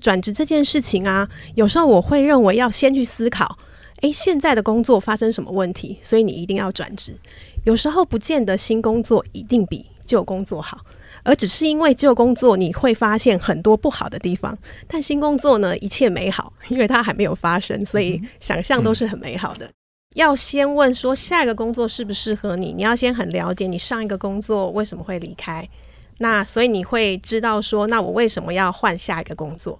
转职这件事情啊，有时候我会认为要先去思考，诶，现在的工作发生什么问题，所以你一定要转职。有时候不见得新工作一定比旧工作好，而只是因为旧工作你会发现很多不好的地方，但新工作呢一切美好，因为它还没有发生，所以想象都是很美好的。要先问说下一个工作适不适合你，你要先很了解你上一个工作为什么会离开，那所以你会知道说，那我为什么要换下一个工作。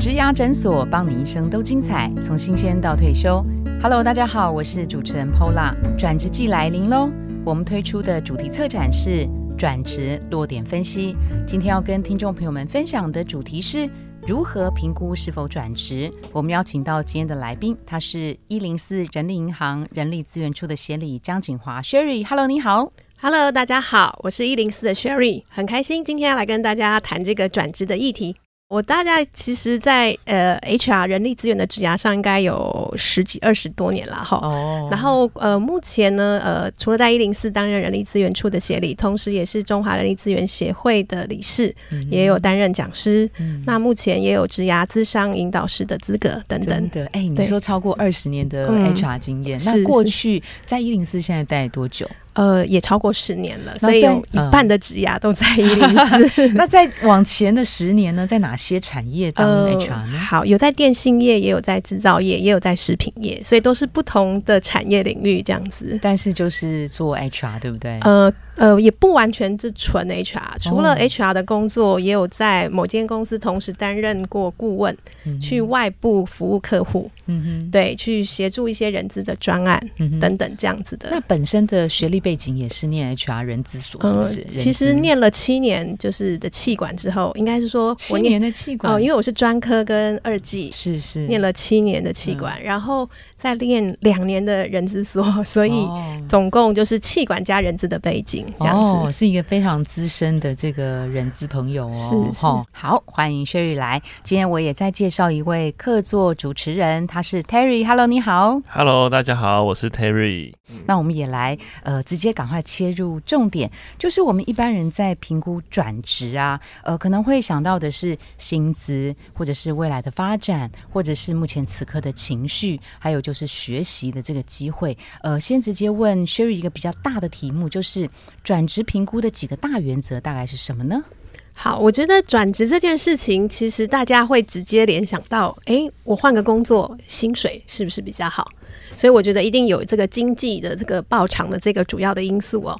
植牙诊所，帮你一生都精彩，从新鲜到退休。Hello，大家好，我是主持人 Pola。转职季来临喽，我们推出的主题策展是转职落点分析。今天要跟听众朋友们分享的主题是如何评估是否转职。我们邀请到今天的来宾，他是一零四人力银行人力资源处的协理江景华 Sherry。Hello，你好。Hello，大家好，我是一零四的 Sherry，很开心今天要来跟大家谈这个转职的议题。我大概其实，在呃 HR 人力资源的职涯上，应该有十几二十多年了哈。哦。然后呃，目前呢，呃，除了在一零四担任人力资源处的协理，同时也是中华人力资源协会的理事，也有担任讲师。嗯。那目前也有职涯资商引导师的资格等等。的，哎，你说超过二十年的 HR 经验，那过去在一零四现在待多久？呃，也超过十年了，所以有一半的职涯都在一零四。那在往前的十年呢，在哪些产业当 HR 呢？好，有在电信业，也有在制造业，也有在食品业，所以都是不同的产业领域这样子。但是就是做 HR，对不对？呃。呃，也不完全是纯 HR，除了 HR 的工作，也有在某间公司同时担任过顾问，去外部服务客户，嗯哼，对，去协助一些人资的专案等等这样子的。那本身的学历背景也是念 HR 人资所，是不是？其实念了七年就是的气管之后，应该是说七年的气管哦，因为我是专科跟二技，是是念了七年的气管，然后。在练两年的人资所，所以总共就是气管加人资的背景，这样子是一个非常资深的这个人资朋友哦。是是，好，欢迎 Sherry 来。今天我也在介绍一位客座主持人，他是 Terry。Hello，你好。Hello，大家好，我是 Terry。那我们也来呃，直接赶快切入重点，就是我们一般人在评估转职啊，呃，可能会想到的是薪资，或者是未来的发展，或者是目前此刻的情绪，还有就。就是学习的这个机会，呃，先直接问 Sherry 一个比较大的题目，就是转职评估的几个大原则大概是什么呢？好，我觉得转职这件事情，其实大家会直接联想到，哎，我换个工作，薪水是不是比较好？所以我觉得一定有这个经济的这个报偿的这个主要的因素哦。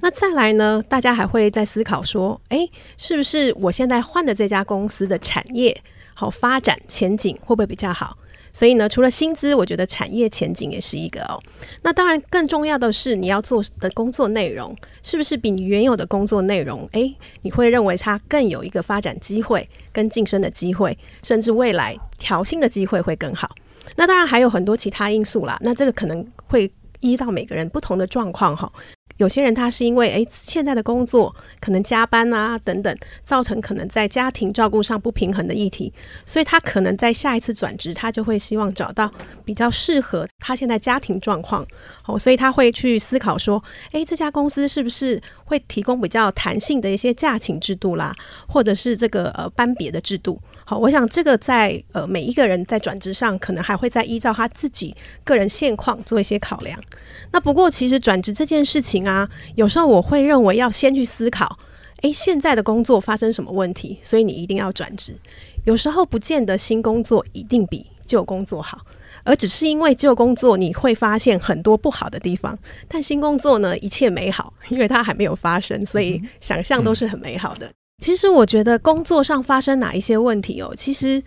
那再来呢，大家还会在思考说，哎，是不是我现在换的这家公司的产业好发展前景会不会比较好？所以呢，除了薪资，我觉得产业前景也是一个哦。那当然，更重要的是你要做的工作内容，是不是比你原有的工作内容，诶，你会认为它更有一个发展机会、跟晋升的机会，甚至未来调薪的机会会更好。那当然还有很多其他因素啦。那这个可能会依照每个人不同的状况哈。有些人他是因为诶现在的工作可能加班啊等等，造成可能在家庭照顾上不平衡的议题，所以他可能在下一次转职，他就会希望找到比较适合他现在家庭状况哦，所以他会去思考说，诶，这家公司是不是会提供比较弹性的一些假请制度啦，或者是这个呃班别的制度。好，我想这个在呃每一个人在转职上，可能还会再依照他自己个人现况做一些考量。那不过其实转职这件事情啊，有时候我会认为要先去思考，诶，现在的工作发生什么问题，所以你一定要转职。有时候不见得新工作一定比旧工作好，而只是因为旧工作你会发现很多不好的地方，但新工作呢一切美好，因为它还没有发生，所以想象都是很美好的。其实我觉得工作上发生哪一些问题哦，其实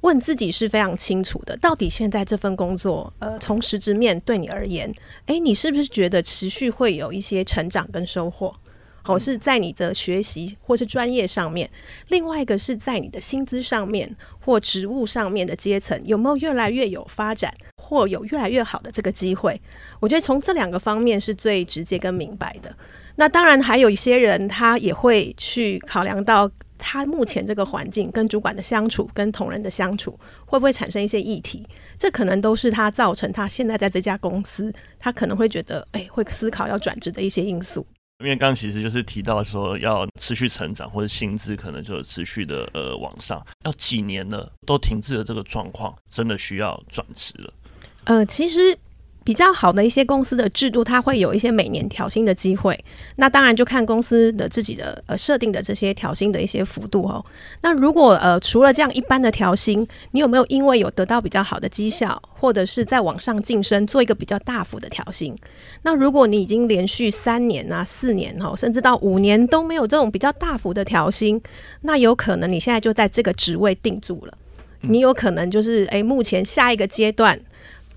问自己是非常清楚的。到底现在这份工作，呃，从实质面对你而言，诶，你是不是觉得持续会有一些成长跟收获？好，是在你的学习或是专业上面；另外一个是在你的薪资上面或职务上面的阶层，有没有越来越有发展或有越来越好的这个机会？我觉得从这两个方面是最直接跟明白的。那当然，还有一些人，他也会去考量到他目前这个环境跟主管的相处、跟同仁的相处，会不会产生一些议题？这可能都是他造成他现在在这家公司，他可能会觉得，哎，会思考要转职的一些因素。因为刚刚其实就是提到说要持续成长，或者薪资可能就持续的呃往上，要几年了都停滞的这个状况，真的需要转职了。呃，其实。比较好的一些公司的制度，它会有一些每年调薪的机会。那当然就看公司的自己的呃设定的这些调薪的一些幅度哦。那如果呃除了这样一般的调薪，你有没有因为有得到比较好的绩效，或者是在往上晋升，做一个比较大幅的调薪？那如果你已经连续三年啊、四年哦，甚至到五年都没有这种比较大幅的调薪，那有可能你现在就在这个职位定住了。你有可能就是诶，目前下一个阶段。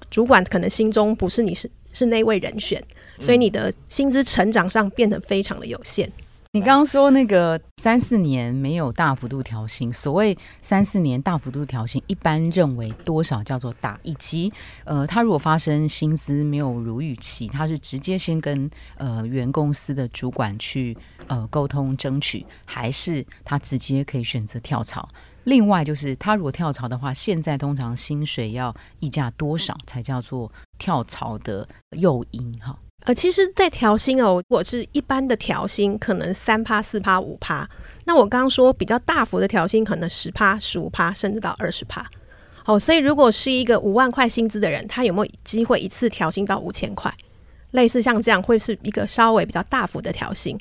主管可能心中不是你是是那位人选，所以你的薪资成长上变得非常的有限。你刚刚说那个三四年没有大幅度调薪，所谓三四年大幅度调薪，一般认为多少叫做大？以及呃，他如果发生薪资没有如预期，他是直接先跟呃原公司的主管去呃沟通争取，还是他直接可以选择跳槽？另外就是，他如果跳槽的话，现在通常薪水要溢价多少才叫做跳槽的诱因？哈，呃，其实，在调薪哦，如果是一般的调薪，可能三趴、四趴、五趴。那我刚刚说比较大幅的调薪，可能十趴、十五趴，甚至到二十趴。哦，所以如果是一个五万块薪资的人，他有没有机会一次调薪到五千块？类似像这样会是一个稍微比较大幅的调薪。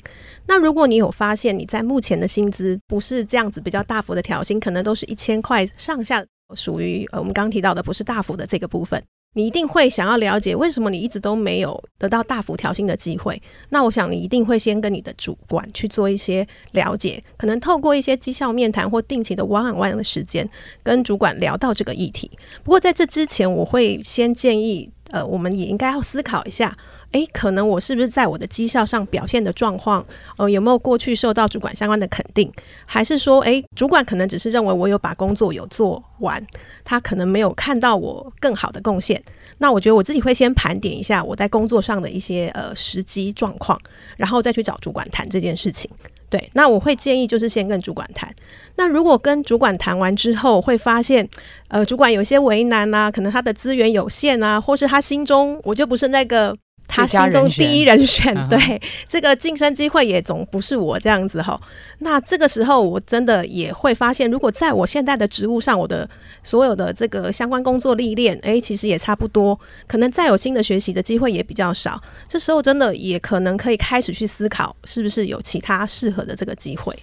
那如果你有发现你在目前的薪资不是这样子比较大幅的调薪，可能都是一千块上下，属于呃我们刚刚提到的不是大幅的这个部分，你一定会想要了解为什么你一直都没有得到大幅调薪的机会。那我想你一定会先跟你的主管去做一些了解，可能透过一些绩效面谈或定期的 one on one 的时间跟主管聊到这个议题。不过在这之前，我会先建议呃我们也应该要思考一下。诶，可能我是不是在我的绩效上表现的状况，呃，有没有过去受到主管相关的肯定？还是说，诶，主管可能只是认为我有把工作有做完，他可能没有看到我更好的贡献？那我觉得我自己会先盘点一下我在工作上的一些呃时机状况，然后再去找主管谈这件事情。对，那我会建议就是先跟主管谈。那如果跟主管谈完之后，会发现，呃，主管有些为难啊，可能他的资源有限啊，或是他心中我就不是那个。他心中第一人选，对这个晋升机会也总不是我这样子哈。那这个时候，我真的也会发现，如果在我现在的职务上，我的所有的这个相关工作历练，诶，其实也差不多，可能再有新的学习的机会也比较少。这时候，真的也可能可以开始去思考，是不是有其他适合的这个机会。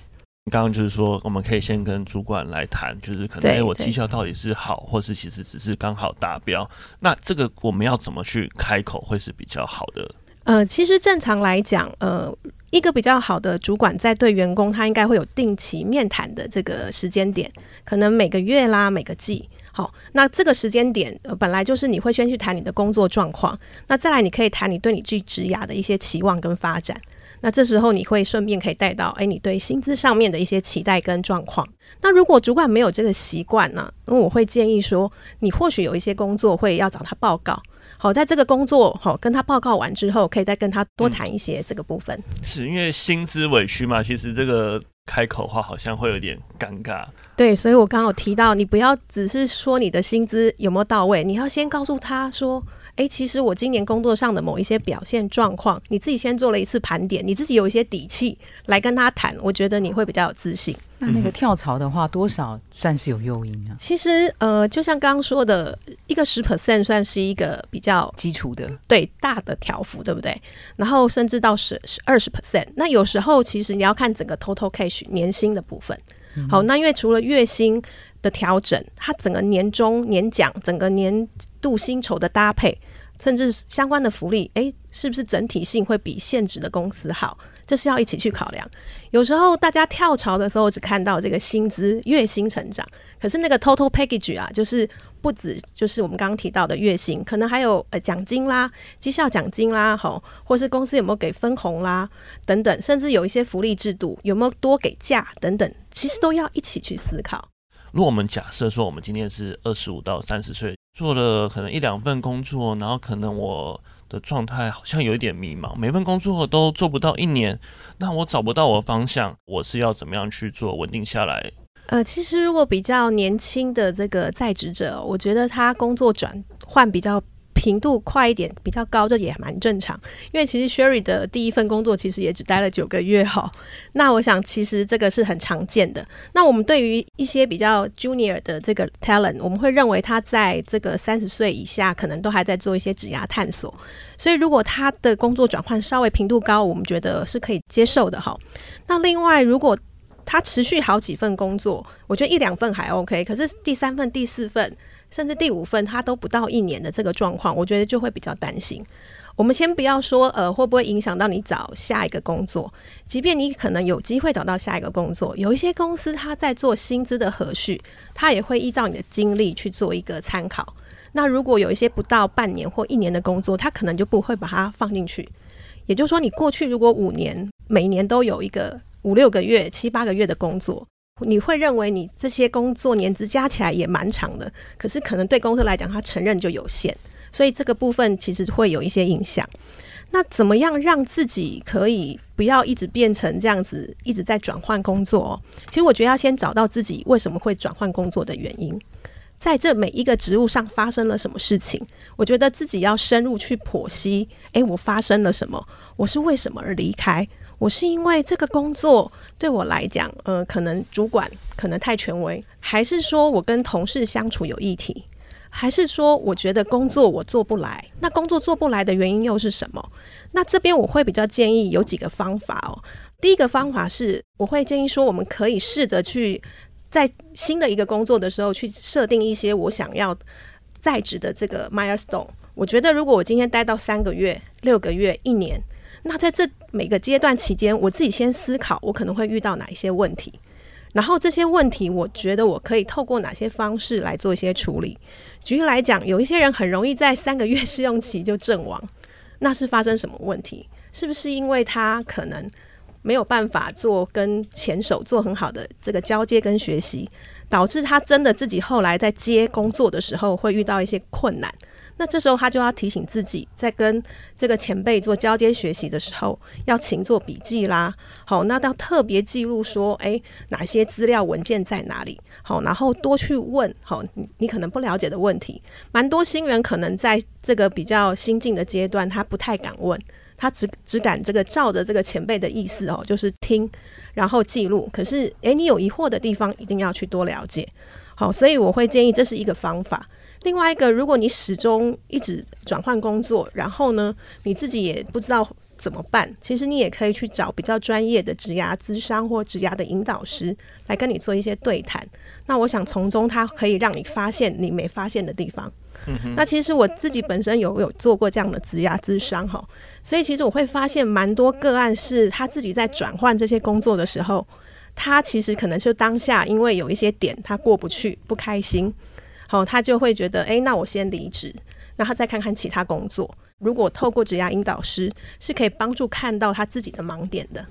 刚刚就是说，我们可以先跟主管来谈，就是可能哎，我绩效到底是好，或是其实只是刚好达标。那这个我们要怎么去开口会是比较好的？呃，其实正常来讲，呃，一个比较好的主管在对员工，他应该会有定期面谈的这个时间点，可能每个月啦，每个季。好，那这个时间点，呃，本来就是你会先去谈你的工作状况，那再来你可以谈你对你自己职涯的一些期望跟发展。那这时候你会顺便可以带到，哎，你对薪资上面的一些期待跟状况。那如果主管没有这个习惯呢，那我会建议说，你或许有一些工作会要找他报告。好，在这个工作好跟他报告完之后，可以再跟他多谈一些这个部分。是因为薪资委屈嘛？其实这个开口话好像会有点尴尬。对，所以我刚刚有提到，你不要只是说你的薪资有没有到位，你要先告诉他说。哎，其实我今年工作上的某一些表现状况，你自己先做了一次盘点，你自己有一些底气来跟他谈，我觉得你会比较有自信。那那个跳槽的话，多少算是有诱因啊？其实，呃，就像刚刚说的，一个十 percent 算是一个比较基础的，对大的条幅，对不对？然后甚至到十十二十 percent，那有时候其实你要看整个 total cash 年薪的部分。好，那因为除了月薪。的调整，它整个年终年奖、整个年度薪酬的搭配，甚至相关的福利，诶，是不是整体性会比现职的公司好？这是要一起去考量。有时候大家跳槽的时候只看到这个薪资月薪成长，可是那个 total package 啊，就是不止就是我们刚刚提到的月薪，可能还有呃奖金啦、绩效奖金啦，吼，或是公司有没有给分红啦等等，甚至有一些福利制度有没有多给假等等，其实都要一起去思考。如果我们假设说，我们今天是二十五到三十岁，做了可能一两份工作，然后可能我的状态好像有一点迷茫，每份工作都做不到一年，那我找不到我的方向，我是要怎么样去做稳定下来？呃，其实如果比较年轻的这个在职者，我觉得他工作转换比较频度快一点比较高，这也蛮正常。因为其实 Sherry 的第一份工作其实也只待了九个月哈。那我想其实这个是很常见的。那我们对于一些比较 Junior 的这个 Talent，我们会认为他在这个三十岁以下可能都还在做一些职涯探索。所以如果他的工作转换稍微频度高，我们觉得是可以接受的哈。那另外如果他持续好几份工作，我觉得一两份还 OK，可是第三份、第四份。甚至第五份他都不到一年的这个状况，我觉得就会比较担心。我们先不要说呃会不会影响到你找下一个工作，即便你可能有机会找到下一个工作，有一些公司他在做薪资的核序，他也会依照你的经历去做一个参考。那如果有一些不到半年或一年的工作，他可能就不会把它放进去。也就是说，你过去如果五年每年都有一个五六个月、七八个月的工作。你会认为你这些工作年资加起来也蛮长的，可是可能对公司来讲，他承认就有限，所以这个部分其实会有一些影响。那怎么样让自己可以不要一直变成这样子，一直在转换工作？其实我觉得要先找到自己为什么会转换工作的原因，在这每一个职务上发生了什么事情，我觉得自己要深入去剖析。诶，我发生了什么？我是为什么而离开？我是因为这个工作对我来讲，呃，可能主管可能太权威，还是说我跟同事相处有议题，还是说我觉得工作我做不来？那工作做不来的原因又是什么？那这边我会比较建议有几个方法哦。第一个方法是，我会建议说，我们可以试着去在新的一个工作的时候，去设定一些我想要在职的这个 milestone。我觉得如果我今天待到三个月、六个月、一年。那在这每个阶段期间，我自己先思考，我可能会遇到哪一些问题，然后这些问题，我觉得我可以透过哪些方式来做一些处理。举例来讲，有一些人很容易在三个月试用期就阵亡，那是发生什么问题？是不是因为他可能没有办法做跟前手做很好的这个交接跟学习，导致他真的自己后来在接工作的时候会遇到一些困难？那这时候他就要提醒自己，在跟这个前辈做交接学习的时候，要勤做笔记啦。好，那要特别记录说，诶，哪些资料文件在哪里？好，然后多去问。好，你你可能不了解的问题，蛮多新人可能在这个比较新进的阶段，他不太敢问，他只只敢这个照着这个前辈的意思哦，就是听，然后记录。可是，诶，你有疑惑的地方，一定要去多了解。好，所以我会建议这是一个方法。另外一个，如果你始终一直转换工作，然后呢，你自己也不知道怎么办，其实你也可以去找比较专业的职涯咨商或职涯的引导师来跟你做一些对谈。那我想从中他可以让你发现你没发现的地方。那其实我自己本身有有做过这样的职涯咨商哈，所以其实我会发现蛮多个案是他自己在转换这些工作的时候，他其实可能就当下因为有一些点他过不去，不开心。好，他就会觉得，哎，那我先离职，那他再看看其他工作。如果透过职涯引导师，是可以帮助看到他自己的盲点的。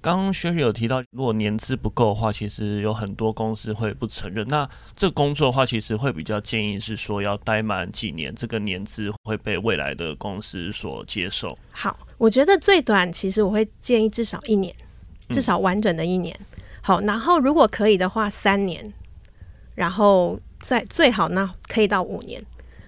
刚刚薛雪有提到，如果年资不够的话，其实有很多公司会不承认。那这个工作的话，其实会比较建议是说要待满几年，这个年资会被未来的公司所接受。好，我觉得最短其实我会建议至少一年，至少完整的一年。好，然后如果可以的话，三年，然后。在最好呢，可以到五年。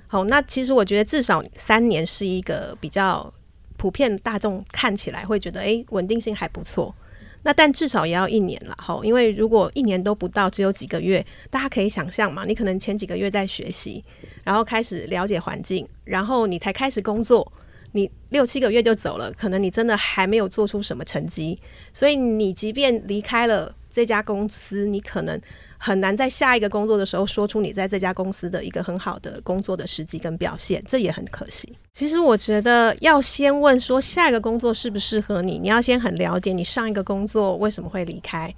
好，那其实我觉得至少三年是一个比较普遍大众看起来会觉得，诶，稳定性还不错。那但至少也要一年了，哈，因为如果一年都不到，只有几个月，大家可以想象嘛，你可能前几个月在学习，然后开始了解环境，然后你才开始工作，你六七个月就走了，可能你真的还没有做出什么成绩，所以你即便离开了这家公司，你可能。很难在下一个工作的时候说出你在这家公司的一个很好的工作的时机跟表现，这也很可惜。其实我觉得要先问说下一个工作适不适合你，你要先很了解你上一个工作为什么会离开，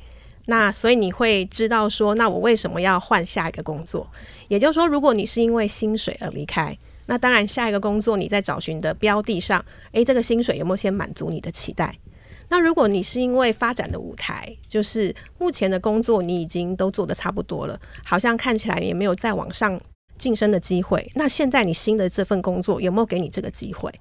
那所以你会知道说，那我为什么要换下一个工作？也就是说，如果你是因为薪水而离开，那当然下一个工作你在找寻的标的上，诶，这个薪水有没有先满足你的期待？那如果你是因为发展的舞台，就是目前的工作你已经都做的差不多了，好像看起来也没有再往上晋升的机会。那现在你新的这份工作有没有给你这个机会？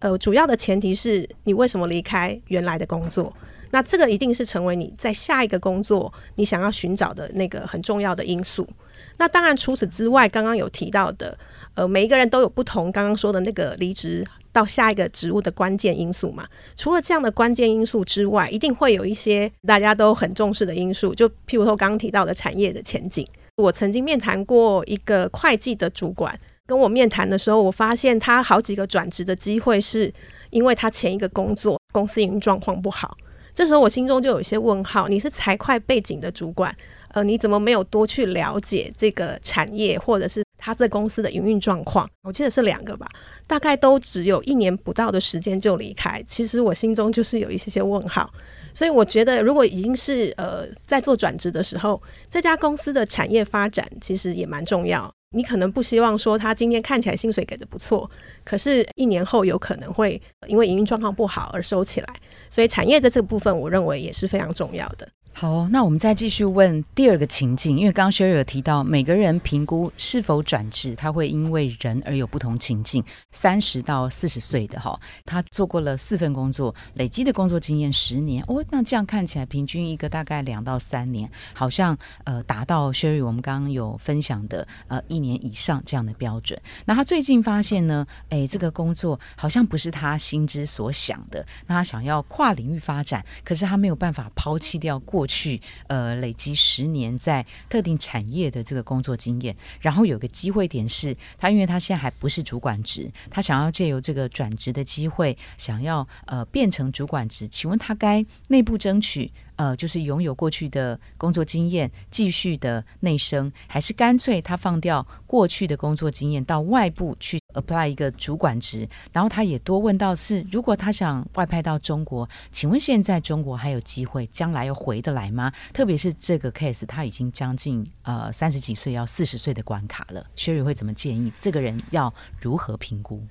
呃，主要的前提是你为什么离开原来的工作？那这个一定是成为你在下一个工作你想要寻找的那个很重要的因素。那当然，除此之外，刚刚有提到的，呃，每一个人都有不同。刚刚说的那个离职到下一个职务的关键因素嘛，除了这样的关键因素之外，一定会有一些大家都很重视的因素。就譬如说刚刚提到的产业的前景，我曾经面谈过一个会计的主管，跟我面谈的时候，我发现他好几个转职的机会，是因为他前一个工作公司营运状况不好。这时候我心中就有一些问号：你是财会背景的主管？呃，你怎么没有多去了解这个产业，或者是他这公司的营运状况？我记得是两个吧，大概都只有一年不到的时间就离开。其实我心中就是有一些些问号，所以我觉得如果已经是呃在做转职的时候，这家公司的产业发展其实也蛮重要。你可能不希望说他今天看起来薪水给的不错，可是一年后有可能会因为营运状况不好而收起来。所以产业在这个部分，我认为也是非常重要的。好，那我们再继续问第二个情境，因为刚刚 Sherry 有提到，每个人评估是否转职，他会因为人而有不同情境。三十到四十岁的哈，他做过了四份工作，累积的工作经验十年哦，那这样看起来平均一个大概两到三年，好像呃达到修宇我们刚刚有分享的呃一年以上这样的标准。那他最近发现呢，哎，这个工作好像不是他心之所想的，那他想要跨领域发展，可是他没有办法抛弃掉过。去呃累积十年在特定产业的这个工作经验，然后有个机会点是，他因为他现在还不是主管职，他想要借由这个转职的机会，想要呃变成主管职，请问他该内部争取？呃，就是拥有过去的工作经验，继续的内升，还是干脆他放掉过去的工作经验，到外部去 apply 一个主管职？然后他也多问到是，如果他想外派到中国，请问现在中国还有机会，将来又回得来吗？特别是这个 case，他已经将近呃三十几岁，要四十岁的关卡了。Sherry 会怎么建议这个人要如何评估？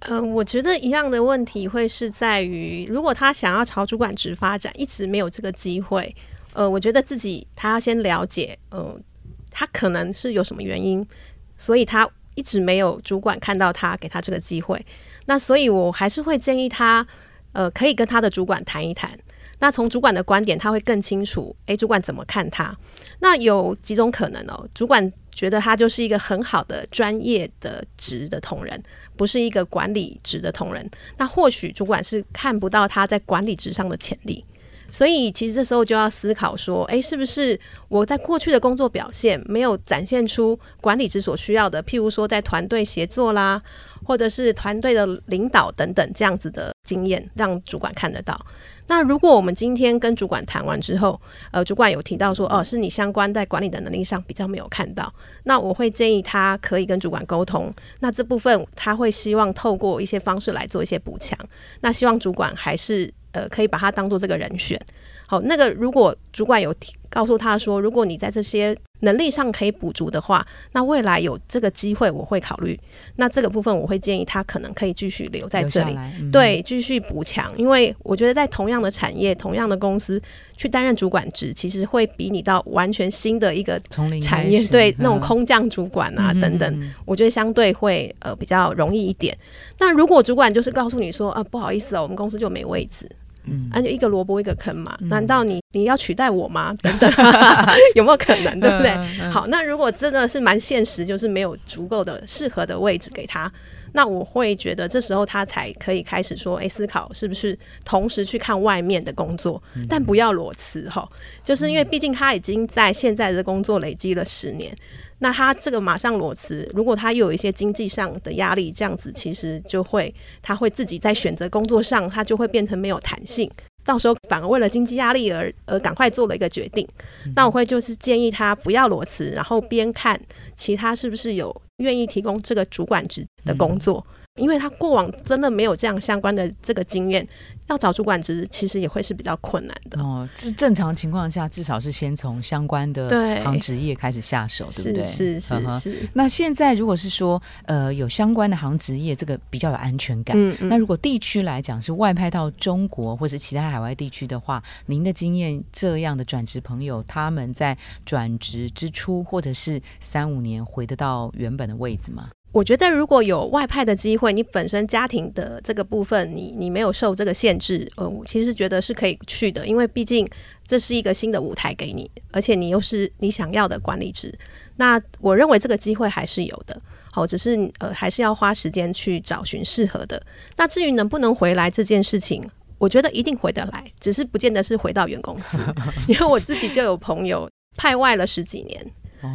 嗯，我觉得一样的问题会是在于，如果他想要朝主管职发展，一直没有这个机会，呃，我觉得自己他要先了解，嗯，他可能是有什么原因，所以他一直没有主管看到他给他这个机会。那所以我还是会建议他，呃，可以跟他的主管谈一谈。那从主管的观点，他会更清楚，诶，主管怎么看他？那有几种可能哦，主管觉得他就是一个很好的专业的职的同仁。不是一个管理职的同仁，那或许主管是看不到他在管理职上的潜力，所以其实这时候就要思考说，诶，是不是我在过去的工作表现没有展现出管理职所需要的，譬如说在团队协作啦，或者是团队的领导等等这样子的经验，让主管看得到。那如果我们今天跟主管谈完之后，呃，主管有提到说，哦，是你相关在管理的能力上比较没有看到，那我会建议他可以跟主管沟通。那这部分他会希望透过一些方式来做一些补强。那希望主管还是呃可以把他当做这个人选。好，那个如果主管有告诉他说，如果你在这些能力上可以补足的话，那未来有这个机会我会考虑。那这个部分我会建议他可能可以继续留在这里，对，继续补强。因为我觉得在同样的产业、同样的公司去担任主管职，其实会比你到完全新的一个产业，对那种空降主管啊等等，我觉得相对会呃比较容易一点。那如果主管就是告诉你说啊，不好意思哦，我们公司就没位置。嗯，那就一个萝卜一个坑嘛。难道你你要取代我吗？等等，有没有可能？对不对？好，那如果真的是蛮现实，就是没有足够的适合的位置给他，那我会觉得这时候他才可以开始说，哎，思考是不是同时去看外面的工作，但不要裸辞哈。就是因为毕竟他已经在现在的工作累积了十年。那他这个马上裸辞，如果他又有一些经济上的压力，这样子其实就会，他会自己在选择工作上，他就会变成没有弹性，到时候反而为了经济压力而而赶快做了一个决定。那我会就是建议他不要裸辞，然后边看其他是不是有愿意提供这个主管职的工作。因为他过往真的没有这样相关的这个经验，要找主管职其实也会是比较困难的哦。这正常情况下，至少是先从相关的行职业开始下手，对不对？是是是。那现在如果是说，呃，有相关的行职业，这个比较有安全感。嗯嗯。那如果地区来讲是外派到中国或者其他海外地区的话，您的经验，这样的转职朋友，他们在转职之初或者是三五年回得到原本的位置吗？我觉得如果有外派的机会，你本身家庭的这个部分，你你没有受这个限制，呃，我其实觉得是可以去的，因为毕竟这是一个新的舞台给你，而且你又是你想要的管理职，那我认为这个机会还是有的，好，只是呃还是要花时间去找寻适合的。那至于能不能回来这件事情，我觉得一定回得来，只是不见得是回到原公司，因为我自己就有朋友派外了十几年。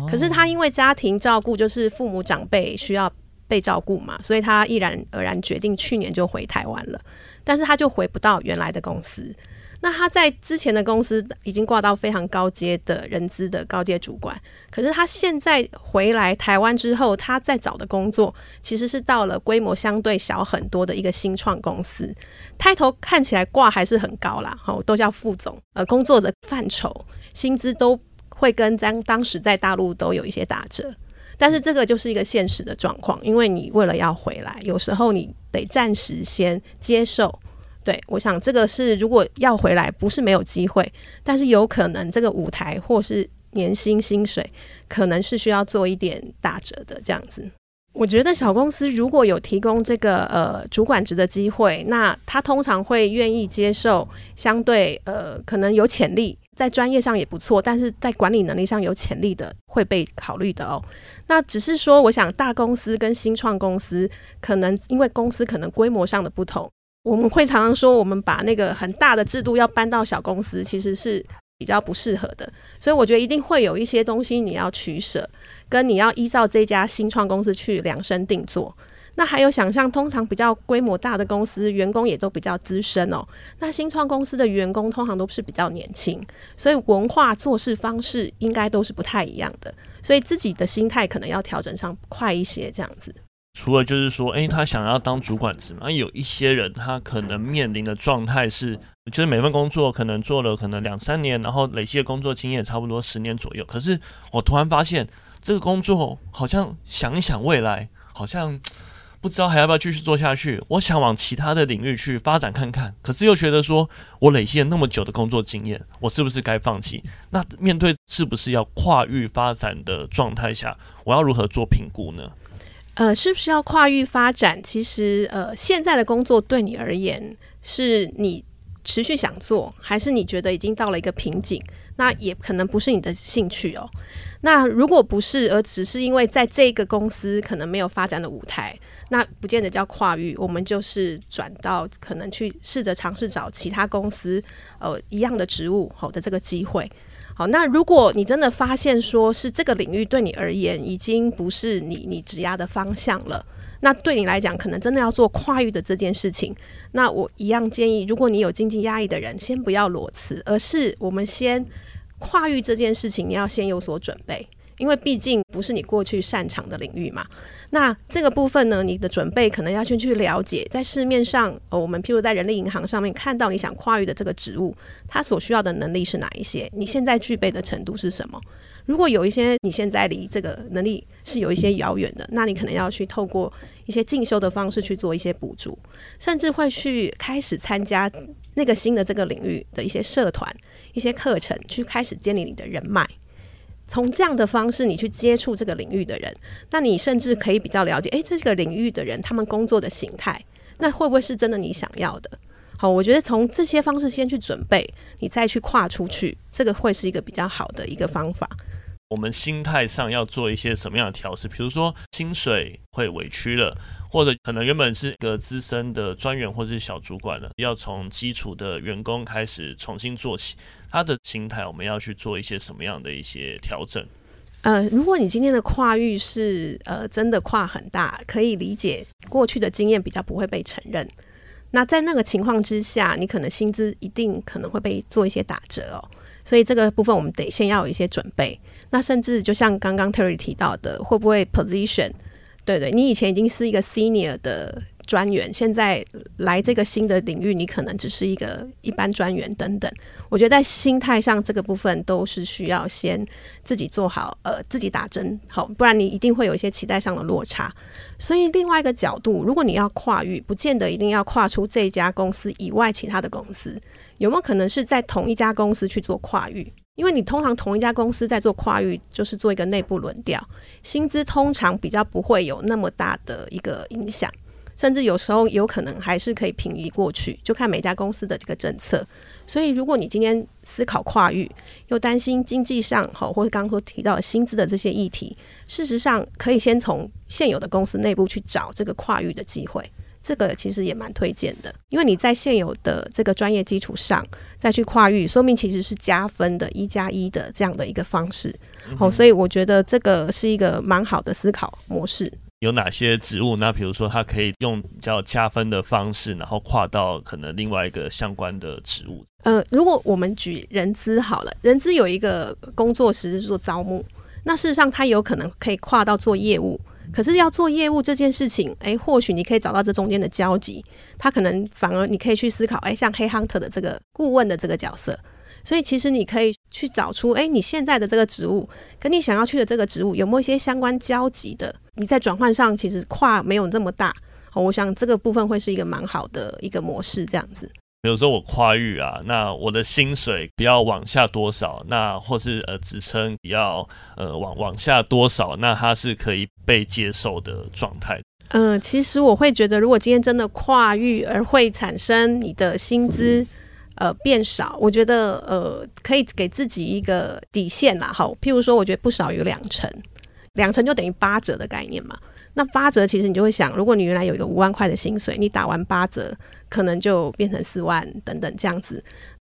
可是他因为家庭照顾，就是父母长辈需要被照顾嘛，所以他毅然而然决定去年就回台湾了。但是他就回不到原来的公司。那他在之前的公司已经挂到非常高阶的人资的高阶主管，可是他现在回来台湾之后，他在找的工作其实是到了规模相对小很多的一个新创公司，抬头看起来挂还是很高啦，好都叫副总，呃，工作的范畴、薪资都。会跟当当时在大陆都有一些打折，但是这个就是一个现实的状况，因为你为了要回来，有时候你得暂时先接受。对我想这个是如果要回来，不是没有机会，但是有可能这个舞台或是年薪薪水可能是需要做一点打折的这样子。我觉得小公司如果有提供这个呃主管职的机会，那他通常会愿意接受相对呃可能有潜力。在专业上也不错，但是在管理能力上有潜力的会被考虑的哦。那只是说，我想大公司跟新创公司可能因为公司可能规模上的不同，我们会常常说，我们把那个很大的制度要搬到小公司，其实是比较不适合的。所以我觉得一定会有一些东西你要取舍，跟你要依照这家新创公司去量身定做。那还有想象，通常比较规模大的公司，员工也都比较资深哦。那新创公司的员工通常都是比较年轻，所以文化做事方式应该都是不太一样的。所以自己的心态可能要调整上快一些，这样子。除了就是说，诶，他想要当主管职嘛，有一些人他可能面临的状态是，就是每份工作可能做了可能两三年，然后累积的工作经验差不多十年左右。可是我突然发现，这个工作好像想一想未来，好像。不知道还要不要继续做下去？我想往其他的领域去发展看看，可是又觉得说，我累积了那么久的工作经验，我是不是该放弃？那面对是不是要跨域发展的状态下，我要如何做评估呢？呃，是不是要跨域发展？其实，呃，现在的工作对你而言，是你持续想做，还是你觉得已经到了一个瓶颈？那也可能不是你的兴趣哦。那如果不是，而只是因为在这个公司可能没有发展的舞台。那不见得叫跨域，我们就是转到可能去试着尝试找其他公司，呃，一样的职务好的这个机会。好，那如果你真的发现说是这个领域对你而言已经不是你你职压的方向了，那对你来讲可能真的要做跨域的这件事情，那我一样建议，如果你有经济压力的人，先不要裸辞，而是我们先跨域这件事情，你要先有所准备。因为毕竟不是你过去擅长的领域嘛，那这个部分呢，你的准备可能要先去了解，在市面上，我们譬如在人力银行上面看到你想跨域的这个职务，它所需要的能力是哪一些？你现在具备的程度是什么？如果有一些你现在离这个能力是有一些遥远的，那你可能要去透过一些进修的方式去做一些补助，甚至会去开始参加那个新的这个领域的一些社团、一些课程，去开始建立你的人脉。从这样的方式，你去接触这个领域的人，那你甚至可以比较了解，诶，这个领域的人他们工作的形态，那会不会是真的你想要的？好，我觉得从这些方式先去准备，你再去跨出去，这个会是一个比较好的一个方法。我们心态上要做一些什么样的调试？比如说薪水会委屈了，或者可能原本是一个资深的专员或者是小主管了，要从基础的员工开始重新做起，他的心态我们要去做一些什么样的一些调整？呃，如果你今天的跨域是呃真的跨很大，可以理解过去的经验比较不会被承认，那在那个情况之下，你可能薪资一定可能会被做一些打折哦。所以这个部分我们得先要有一些准备。那甚至就像刚刚 Terry 提到的，会不会 position？对对，你以前已经是一个 senior 的专员，现在来这个新的领域，你可能只是一个一般专员等等。我觉得在心态上这个部分都是需要先自己做好，呃，自己打针好，不然你一定会有一些期待上的落差。所以另外一个角度，如果你要跨域，不见得一定要跨出这家公司以外其他的公司。有没有可能是在同一家公司去做跨域？因为你通常同一家公司在做跨域，就是做一个内部轮调，薪资通常比较不会有那么大的一个影响，甚至有时候有可能还是可以平移过去，就看每家公司的这个政策。所以，如果你今天思考跨域，又担心经济上好，或者刚刚说提到薪资的这些议题，事实上可以先从现有的公司内部去找这个跨域的机会。这个其实也蛮推荐的，因为你在现有的这个专业基础上再去跨域，说明其实是加分的，一加一的这样的一个方式。哦，所以我觉得这个是一个蛮好的思考模式。有哪些职务？那比如说，它可以用较加分的方式，然后跨到可能另外一个相关的职务。呃，如果我们举人资好了，人资有一个工作是做招募，那事实上它有可能可以跨到做业务。可是要做业务这件事情，诶，或许你可以找到这中间的交集，他可能反而你可以去思考，诶，像黑 hunter 的这个顾问的这个角色，所以其实你可以去找出，诶，你现在的这个职务跟你想要去的这个职务有没有一些相关交集的？你在转换上其实跨没有这么大，我想这个部分会是一个蛮好的一个模式，这样子。比如说我跨域啊，那我的薪水不要往下多少，那或是呃职称不要呃往往下多少，那它是可以被接受的状态。嗯，其实我会觉得，如果今天真的跨域而会产生你的薪资呃变少，我觉得呃可以给自己一个底线啦。好，譬如说，我觉得不少于两成，两成就等于八折的概念嘛。那八折其实你就会想，如果你原来有一个五万块的薪水，你打完八折，可能就变成四万等等这样子。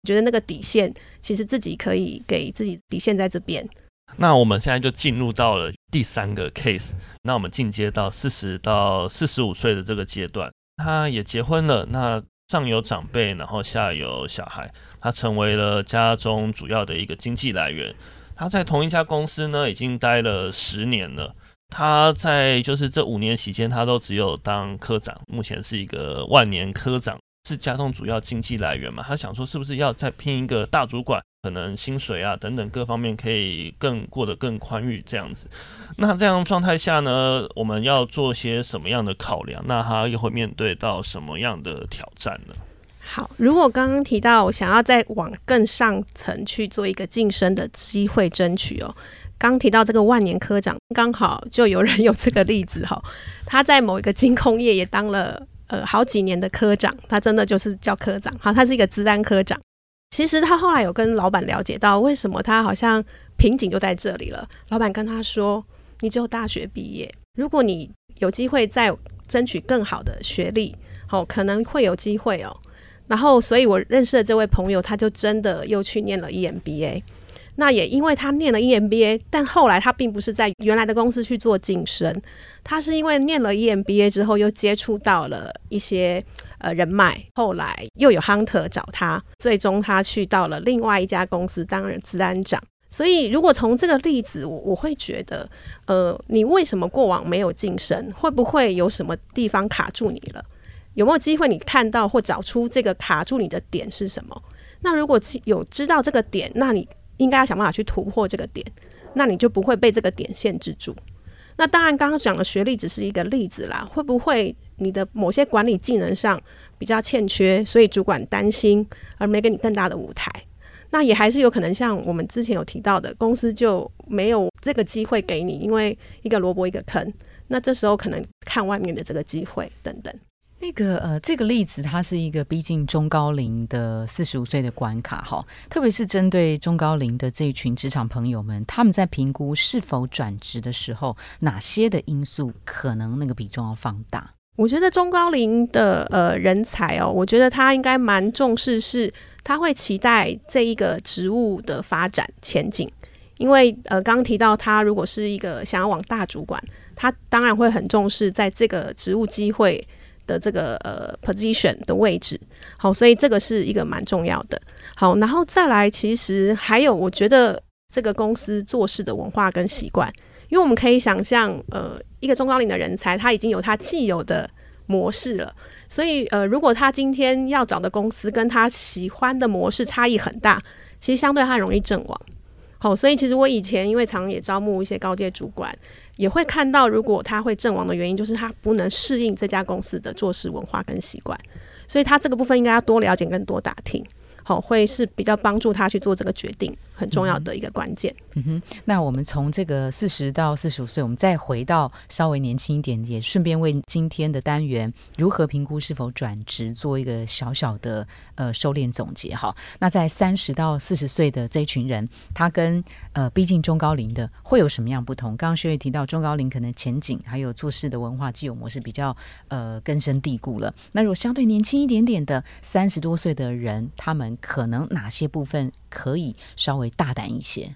觉得那个底线其实自己可以给自己底线在这边。那我们现在就进入到了第三个 case，那我们进阶到四十到四十五岁的这个阶段，他也结婚了，那上有长辈，然后下有小孩，他成为了家中主要的一个经济来源。他在同一家公司呢，已经待了十年了。他在就是这五年期间，他都只有当科长，目前是一个万年科长，是家中主要经济来源嘛。他想说，是不是要再拼一个大主管，可能薪水啊等等各方面可以更过得更宽裕这样子。那这样状态下呢，我们要做些什么样的考量？那他又会面对到什么样的挑战呢？好，如果刚刚提到想要再往更上层去做一个晋升的机会争取哦。刚提到这个万年科长，刚好就有人有这个例子哈，他在某一个金控业也当了呃好几年的科长，他真的就是叫科长哈，他是一个资安科长。其实他后来有跟老板了解到，为什么他好像瓶颈就在这里了。老板跟他说：“你只有大学毕业，如果你有机会再争取更好的学历，哦，可能会有机会哦。”然后，所以我认识的这位朋友，他就真的又去念了 EMBA。那也因为他念了 EMBA，但后来他并不是在原来的公司去做晋升，他是因为念了 EMBA 之后，又接触到了一些呃人脉，后来又有 Hunter 找他，最终他去到了另外一家公司当了资安长。所以如果从这个例子，我我会觉得，呃，你为什么过往没有晋升？会不会有什么地方卡住你了？有没有机会你看到或找出这个卡住你的点是什么？那如果有知道这个点，那你。应该要想办法去突破这个点，那你就不会被这个点限制住。那当然，刚刚讲的学历只是一个例子啦。会不会你的某些管理技能上比较欠缺，所以主管担心而没给你更大的舞台？那也还是有可能像我们之前有提到的，公司就没有这个机会给你，因为一个萝卜一个坑。那这时候可能看外面的这个机会等等。那个呃，这个例子它是一个逼近中高龄的四十五岁的关卡哈，特别是针对中高龄的这一群职场朋友们，他们在评估是否转职的时候，哪些的因素可能那个比重要放大？我觉得中高龄的呃人才哦，我觉得他应该蛮重视，是他会期待这一个职务的发展前景，因为呃刚刚提到他如果是一个想要往大主管，他当然会很重视在这个职务机会。的这个呃 position 的位置，好，所以这个是一个蛮重要的。好，然后再来，其实还有，我觉得这个公司做事的文化跟习惯，因为我们可以想象，呃，一个中高龄的人才，他已经有他既有的模式了，所以呃，如果他今天要找的公司跟他喜欢的模式差异很大，其实相对他容易阵亡。好，所以其实我以前因为常也招募一些高阶主管。也会看到，如果他会阵亡的原因，就是他不能适应这家公司的做事文化跟习惯，所以他这个部分应该要多了解、跟多打听，好，会是比较帮助他去做这个决定。很重要的一个关键。嗯哼，那我们从这个四十到四十五岁，我们再回到稍微年轻一点，也顺便为今天的单元如何评估是否转职做一个小小的呃收敛总结哈。那在三十到四十岁的这一群人，他跟呃逼近中高龄的会有什么样不同？刚刚薛岳提到中高龄可能前景还有做事的文化既有模式比较呃根深蒂固了。那如果相对年轻一点点的三十多岁的人，他们可能哪些部分可以稍微大胆一些？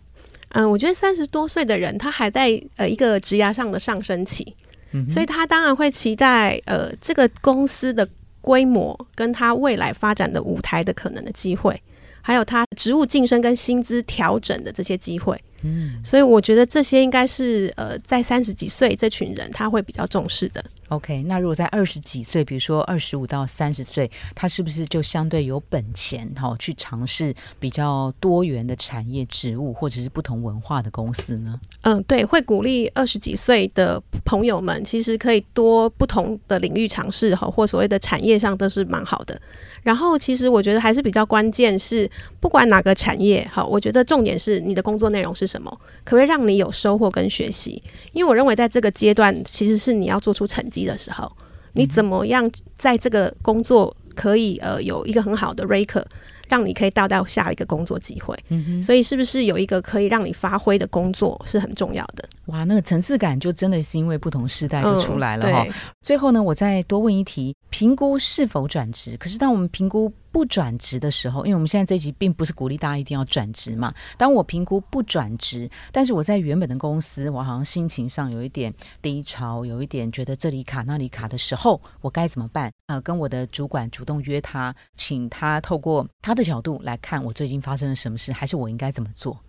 嗯，我觉得三十多岁的人，他还在呃一个职涯上的上升期，嗯所以他当然会期待呃这个公司的规模跟他未来发展的舞台的可能的机会，还有他职务晋升跟薪资调整的这些机会。嗯，所以我觉得这些应该是呃在三十几岁这群人他会比较重视的。OK，那如果在二十几岁，比如说二十五到三十岁，他是不是就相对有本钱哈，去尝试比较多元的产业职务或者是不同文化的公司呢？嗯，对，会鼓励二十几岁的朋友们，其实可以多不同的领域尝试哈，或所谓的产业上都是蛮好的。然后，其实我觉得还是比较关键是，不管哪个产业哈，我觉得重点是你的工作内容是什么，可不可以让你有收获跟学习？因为我认为在这个阶段，其实是你要做出成的时候，你怎么样在这个工作可以呃有一个很好的 raker，让你可以到到下一个工作机会。嗯所以是不是有一个可以让你发挥的工作是很重要的？哇，那个层次感就真的是因为不同时代就出来了哈。最后呢，我再多问一题：评估是否转职？可是当我们评估不转职的时候，因为我们现在这集并不是鼓励大家一定要转职嘛。当我评估不转职，但是我在原本的公司，我好像心情上有一点低潮，有一点觉得这里卡那里卡的时候，我该怎么办？呃，跟我的主管主动约他，请他透过他的角度来看我最近发生了什么事，还是我应该怎么做？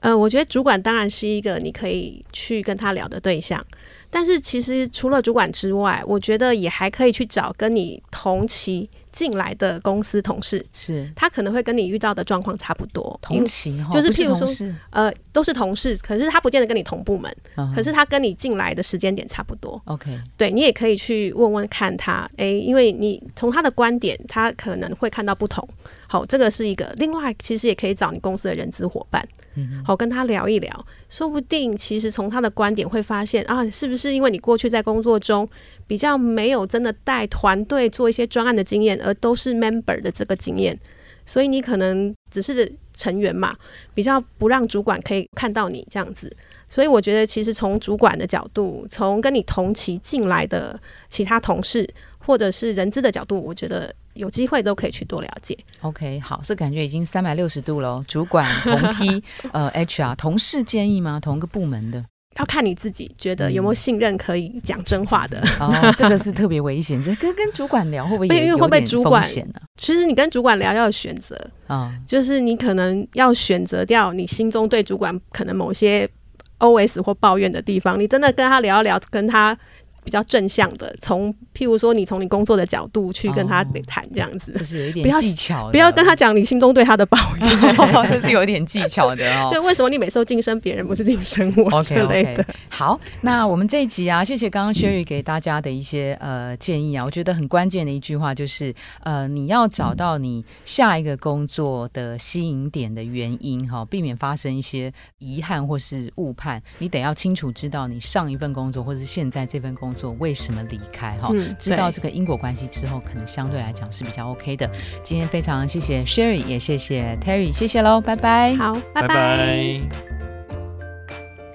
呃，我觉得主管当然是一个你可以去跟他聊的对象，但是其实除了主管之外，我觉得也还可以去找跟你同期进来的公司同事，是他可能会跟你遇到的状况差不多，同期就是譬如说，呃，都是同事，可是他不见得跟你同部门，可是他跟你进来的时间点差不多。OK，对你也可以去问问看他，哎，因为你从他的观点，他可能会看到不同。好，这个是一个。另外，其实也可以找你公司的人资伙伴，好跟他聊一聊，说不定其实从他的观点会发现啊，是不是因为你过去在工作中比较没有真的带团队做一些专案的经验，而都是 member 的这个经验，所以你可能只是成员嘛，比较不让主管可以看到你这样子。所以我觉得，其实从主管的角度，从跟你同期进来的其他同事，或者是人资的角度，我觉得。有机会都可以去多了解。OK，好，这感觉已经三百六十度了。主管 同梯，呃，HR 同事建议吗？同个部门的，要看你自己觉得有没有信任可以讲真话的。哦，这个是特别危险，就跟跟主管聊会不会因为会被主管险呢？其实你跟主管聊要选择啊，就是你可能要选择掉你心中对主管可能某些 OS 或抱怨的地方，你真的跟他聊一聊，跟他。比较正向的，从譬如说，你从你工作的角度去跟他谈这样子，就是有一点技巧，不要跟他讲你心中对他的抱怨，这是有一点技巧的哦。对，为什么你每次都晋升别人，不是晋升我之类的？好，那我们这一集啊，谢谢刚刚 Sherry 给大家的一些呃建议啊，我觉得很关键的一句话就是，呃，你要找到你下一个工作的吸引点的原因哈，避免发生一些遗憾或是误判，你得要清楚知道你上一份工作或是现在这份工。作为什么离开哈？知道这个因果关系之后，可能相对来讲是比较 OK 的。今天非常谢谢 Sherry，也谢谢 Terry，谢谢喽，拜拜。好，拜拜。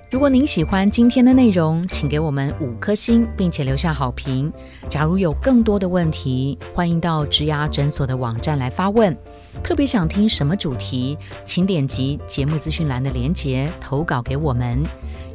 如果您喜欢今天的内容，请给我们五颗星，并且留下好评。假如有更多的问题，欢迎到植牙诊所的网站来发问。特别想听什么主题，请点击节目资讯栏的连结投稿给我们。